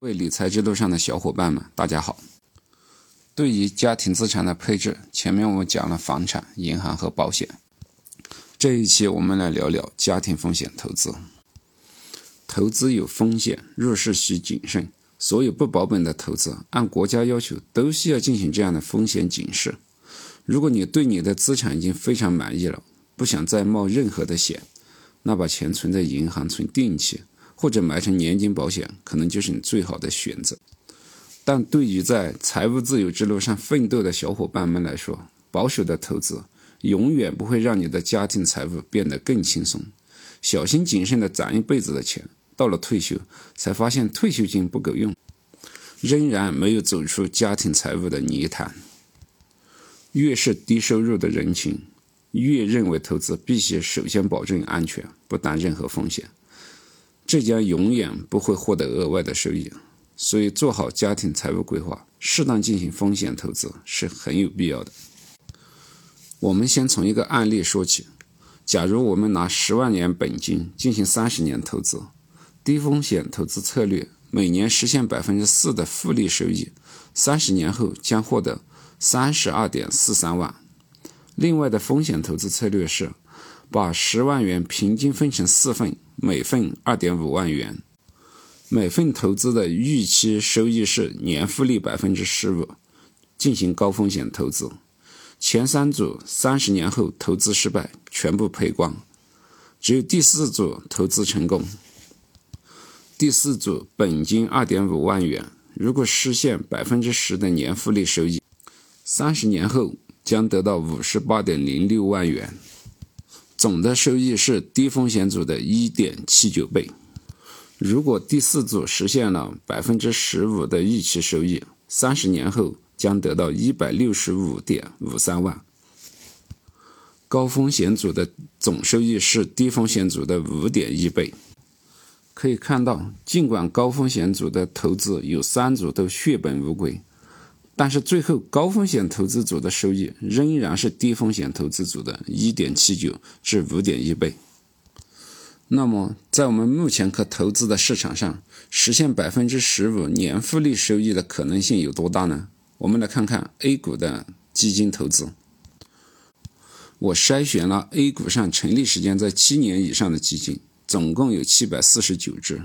为理财之路上的小伙伴们，大家好。对于家庭资产的配置，前面我们讲了房产、银行和保险。这一期我们来聊聊家庭风险投资。投资有风险，入市需谨慎。所有不保本的投资，按国家要求都需要进行这样的风险警示。如果你对你的资产已经非常满意了，不想再冒任何的险，那把钱存在银行存定期。或者买成年金保险，可能就是你最好的选择。但对于在财务自由之路上奋斗的小伙伴们来说，保守的投资永远不会让你的家庭财务变得更轻松。小心谨慎的攒一辈子的钱，到了退休才发现退休金不够用，仍然没有走出家庭财务的泥潭。越是低收入的人群，越认为投资必须首先保证安全，不担任何风险。这将永远不会获得额外的收益，所以做好家庭财务规划，适当进行风险投资是很有必要的。我们先从一个案例说起：假如我们拿十万元本金进行三十年投资，低风险投资策略每年实现百分之四的复利收益，三十年后将获得三十二点四三万。另外的风险投资策略是。把十万元平均分成四份，每份二点五万元，每份投资的预期收益是年复利百分之十五，进行高风险投资。前三组三十年后投资失败，全部赔光，只有第四组投资成功。第四组本金二点五万元，如果实现百分之十的年复利收益，三十年后将得到五十八点零六万元。总的收益是低风险组的1.79倍。如果第四组实现了百分之十五的预期收益，三十年后将得到165.53万。高风险组的总收益是低风险组的5.1倍。可以看到，尽管高风险组的投资有三组都血本无归。但是最后，高风险投资组的收益仍然是低风险投资组的1.79至5.1倍。那么，在我们目前可投资的市场上，实现百分之十五年复利收益的可能性有多大呢？我们来看看 A 股的基金投资。我筛选了 A 股上成立时间在七年以上的基金，总共有749只。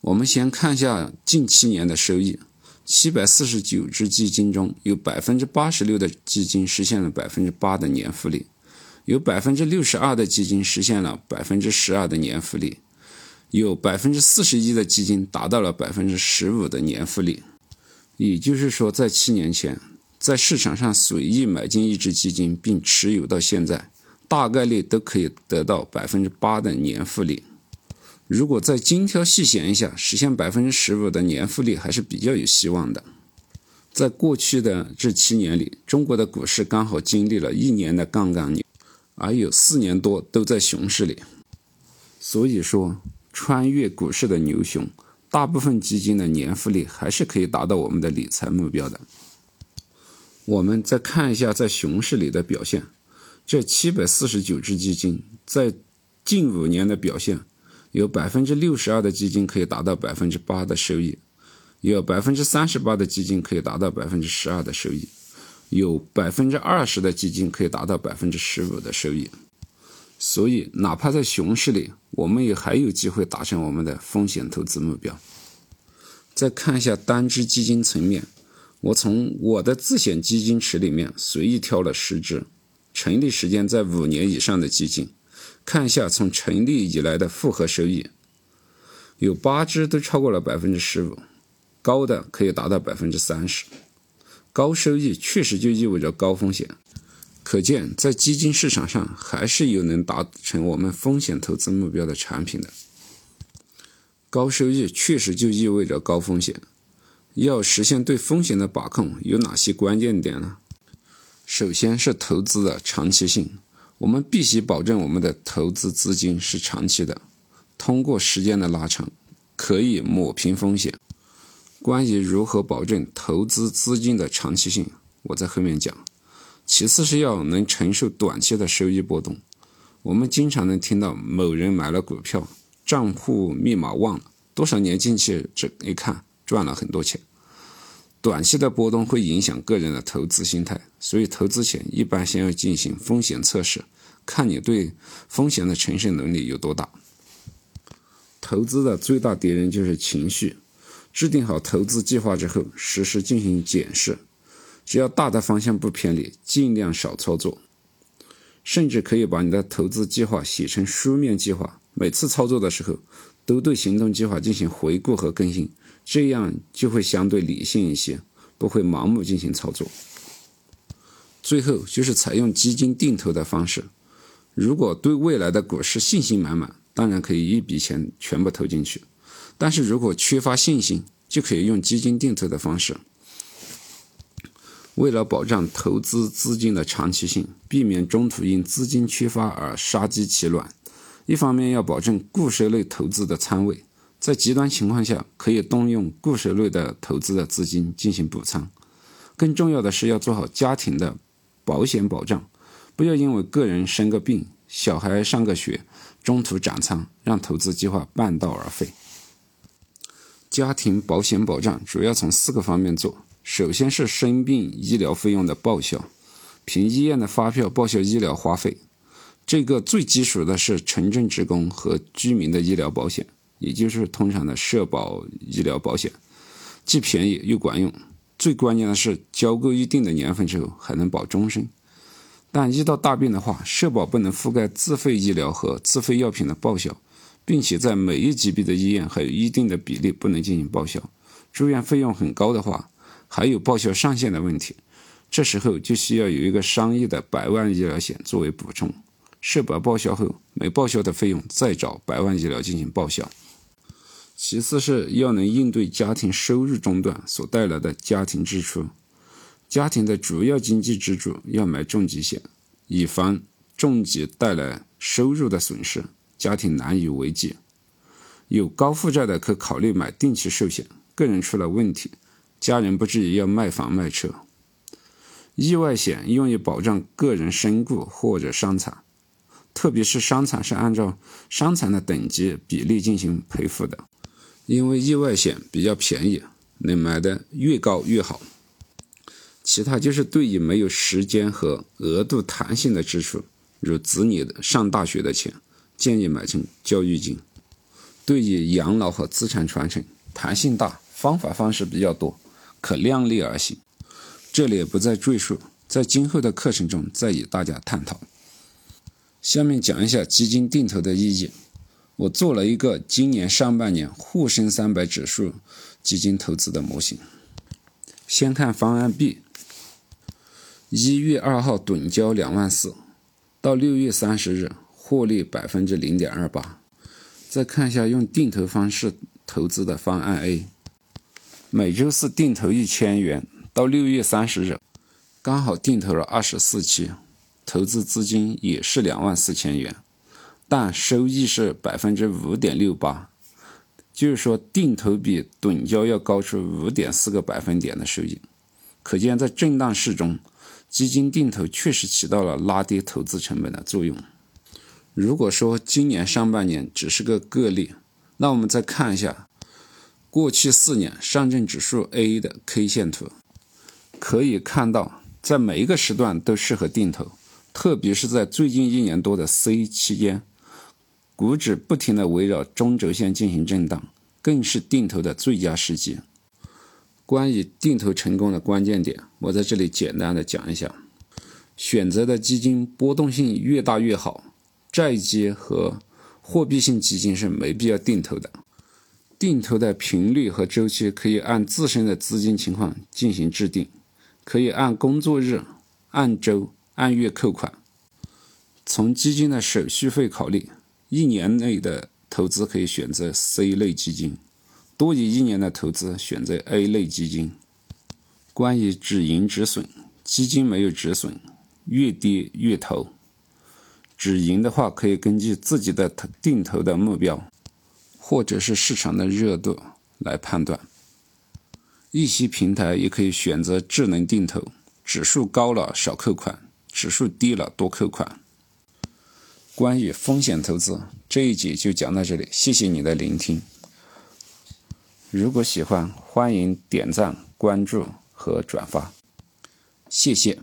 我们先看一下近七年的收益。七百四十九只基金中有百分之八十六的基金实现了百分之八的年复利，有百分之六十二的基金实现了百分之十二的年复利，有百分之四十一的基金达到了百分之十五的年复利。也就是说，在七年前，在市场上随意买进一只基金并持有到现在，大概率都可以得到百分之八的年复利。如果再精挑细选一下，实现百分之十五的年复利还是比较有希望的。在过去的这七年里，中国的股市刚好经历了一年的杠杆牛，而有四年多都在熊市里。所以说，穿越股市的牛熊，大部分基金的年复利还是可以达到我们的理财目标的。我们再看一下在熊市里的表现，这七百四十九只基金在近五年的表现。有百分之六十二的基金可以达到百分之八的收益，有百分之三十八的基金可以达到百分之十二的收益，有百分之二十的基金可以达到百分之十五的收益。所以，哪怕在熊市里，我们也还有机会达成我们的风险投资目标。再看一下单只基金层面，我从我的自选基金池里面随意挑了十只，成立时间在五年以上的基金。看一下从成立以来的复合收益，有八只都超过了百分之十五，高的可以达到百分之三十。高收益确实就意味着高风险，可见在基金市场上还是有能达成我们风险投资目标的产品的。高收益确实就意味着高风险，要实现对风险的把控，有哪些关键点呢？首先是投资的长期性。我们必须保证我们的投资资金是长期的，通过时间的拉长，可以抹平风险。关于如何保证投资资金的长期性，我在后面讲。其次是要能承受短期的收益波动。我们经常能听到某人买了股票，账户密码忘了，多少年进去这一看赚了很多钱。短期的波动会影响个人的投资心态，所以投资前一般先要进行风险测试，看你对风险的承受能力有多大。投资的最大敌人就是情绪。制定好投资计划之后，实时进行检视，只要大的方向不偏离，尽量少操作。甚至可以把你的投资计划写成书面计划，每次操作的时候都对行动计划进行回顾和更新，这样就会相对理性一些，不会盲目进行操作。最后就是采用基金定投的方式，如果对未来的股市信心满满，当然可以一笔钱全部投进去。但是如果缺乏信心，就可以用基金定投的方式。为了保障投资资金的长期性，避免中途因资金缺乏而杀鸡取卵，一方面要保证固收类投资的仓位，在极端情况下可以动用固收类的投资的资金进行补仓。更重要的是要做好家庭的保险保障，不要因为个人生个病、小孩上个学，中途斩仓，让投资计划半道而废。家庭保险保障主要从四个方面做。首先是生病医疗费用的报销，凭医院的发票报销医疗花费。这个最基础的是城镇职工和居民的医疗保险，也就是通常的社保医疗保险，既便宜又管用。最关键的是交够一定的年份之后还能保终身。但遇到大病的话，社保不能覆盖自费医疗和自费药品的报销。并且在每一级别的医院还有一定的比例不能进行报销，住院费用很高的话，还有报销上限的问题，这时候就需要有一个商业的百万医疗险作为补充，社保报销后没报销的费用再找百万医疗进行报销。其次是要能应对家庭收入中断所带来的家庭支出，家庭的主要经济支柱要买重疾险，以防重疾带来收入的损失。家庭难以为继，有高负债的可考虑买定期寿险。个人出了问题，家人不至于要卖房卖车。意外险用于保障个人身故或者伤残，特别是伤残是按照伤残的等级比例进行赔付的，因为意外险比较便宜，能买的越高越好。其他就是对于没有时间和额度弹性的支出，如子女的上大学的钱。建议买成教育金。对于养老和资产传承，弹性大，方法方式比较多，可量力而行。这里也不再赘述，在今后的课程中再与大家探讨。下面讲一下基金定投的意义。我做了一个今年上半年沪深三百指数基金投资的模型。先看方案 B，一月二号趸交两万四，到六月三十日。获利百分之零点二八。再看一下用定投方式投资的方案 A，每周四定投一千元，到六月三十日，刚好定投了二十四期，投资资金也是两万四千元，但收益是百分之五点六八，就是说定投比趸交要高出五点四个百分点的收益。可见在震荡市中，基金定投确实起到了拉低投资成本的作用。如果说今年上半年只是个个例，那我们再看一下过去四年上证指数 A 的 K 线图，可以看到在每一个时段都适合定投，特别是在最近一年多的 C 期间，股指不停的围绕中轴线进行震荡，更是定投的最佳时机。关于定投成功的关键点，我在这里简单的讲一下：选择的基金波动性越大越好。债基和货币性基金是没必要定投的，定投的频率和周期可以按自身的资金情况进行制定，可以按工作日、按周、按月扣款。从基金的手续费考虑，一年内的投资可以选择 C 类基金，多于一年的投资选择 A 类基金。关于止盈止损，基金没有止损，越跌越投。止盈的话，可以根据自己的定投的目标，或者是市场的热度来判断。一些平台也可以选择智能定投，指数高了少扣款，指数低了多扣款。关于风险投资这一集就讲到这里，谢谢你的聆听。如果喜欢，欢迎点赞、关注和转发，谢谢。